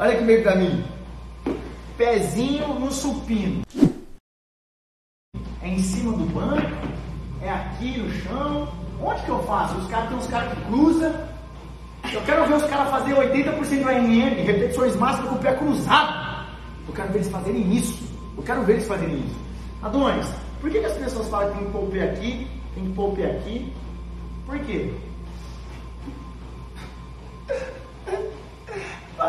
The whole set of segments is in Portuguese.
Olha que veio pra mim. Pezinho no supino. É em cima do banco, é aqui no chão. Onde que eu faço? Os caras tem uns caras que cruzam. Eu quero ver os caras fazer 80% do ANM, repetições máximas com o pé cruzado. Eu quero ver eles fazerem isso. Eu quero ver eles fazerem isso. Adonis, por que, que as pessoas falam que tem que pôr o pé aqui, tem que pôr o pé aqui? Por quê?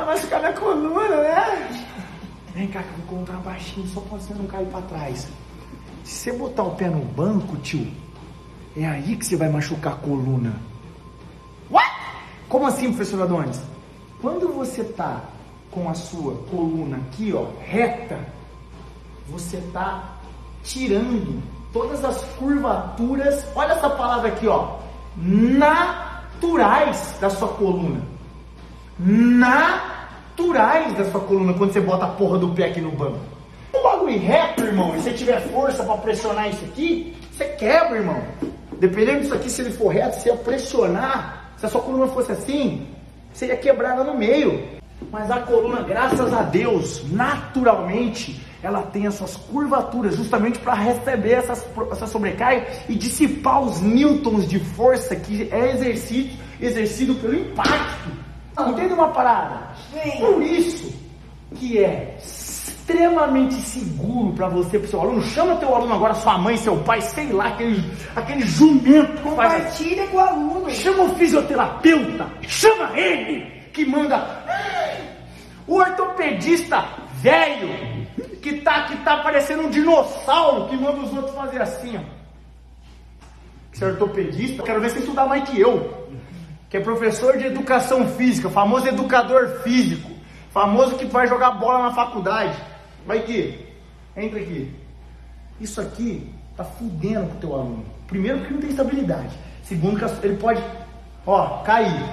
Machucar minha coluna, né? Vem cá que eu vou contar baixinho só pra você não cair pra trás. Se você botar o pé no banco, tio, é aí que você vai machucar a coluna. What? Como assim, professor Adonis? Quando você tá com a sua coluna aqui, ó, reta, você tá tirando todas as curvaturas, olha essa palavra aqui, ó, naturais da sua coluna. Naturais da sua coluna quando você bota a porra do pé aqui no banco. Um bagulho reto, irmão, e se tiver força para pressionar isso aqui, você quebra, irmão. Dependendo disso aqui, se ele for reto, você ia pressionar. Se a sua coluna fosse assim, você ia quebrar ela no meio. Mas a coluna, graças a Deus, naturalmente, ela tem as suas curvaturas, justamente para receber essas, essa sobrecarga e dissipar os newtons de força que é exercido, exercido pelo impacto. Entende uma parada? Por isso que é extremamente seguro para você, para seu aluno. Chama teu aluno agora, sua mãe, seu pai, sei lá, aquele, aquele jumento. Compartilha com o aluno. Chama o fisioterapeuta, chama ele que manda. O ortopedista velho que tá, que tá parecendo um dinossauro que manda os outros fazer assim, ó. É ortopedista? Quero ver você estudar mais que eu. Que é professor de educação física, famoso educador físico, famoso que vai jogar bola na faculdade. Vai aqui, entra aqui. Isso aqui tá fudendo com o teu aluno. Primeiro porque não tem estabilidade. Segundo que ele pode, ó, cair.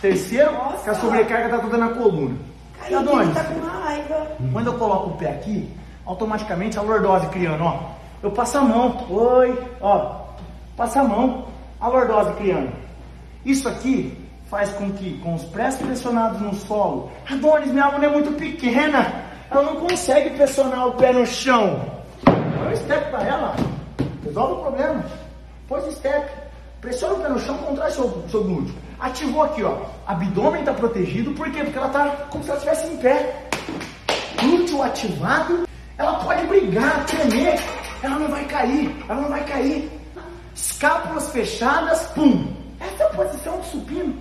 Terceiro, Nossa. que a sobrecarga tá toda na coluna. Aí Adonis, tá com raiva. quando eu coloco o pé aqui, automaticamente a lordose criando, ó. Eu passo a mão, oi, ó, passa a mão, a lordose criando. Isso aqui faz com que, com os pés pressionados no solo, Adonis, minha aluna é muito pequena, ela não consegue pressionar o pé no chão. Dá um step pra ela, resolve o problema. Pôs o step, pressiona o pé no chão, contrai seu, seu glúteo. Ativou aqui, ó, abdômen tá protegido, por quê? Porque ela tá como se ela estivesse em pé glúteo ativado, ela pode brigar, tremer, ela não vai cair, ela não vai cair. Escápulas fechadas, pum. Essa é a posição do supino.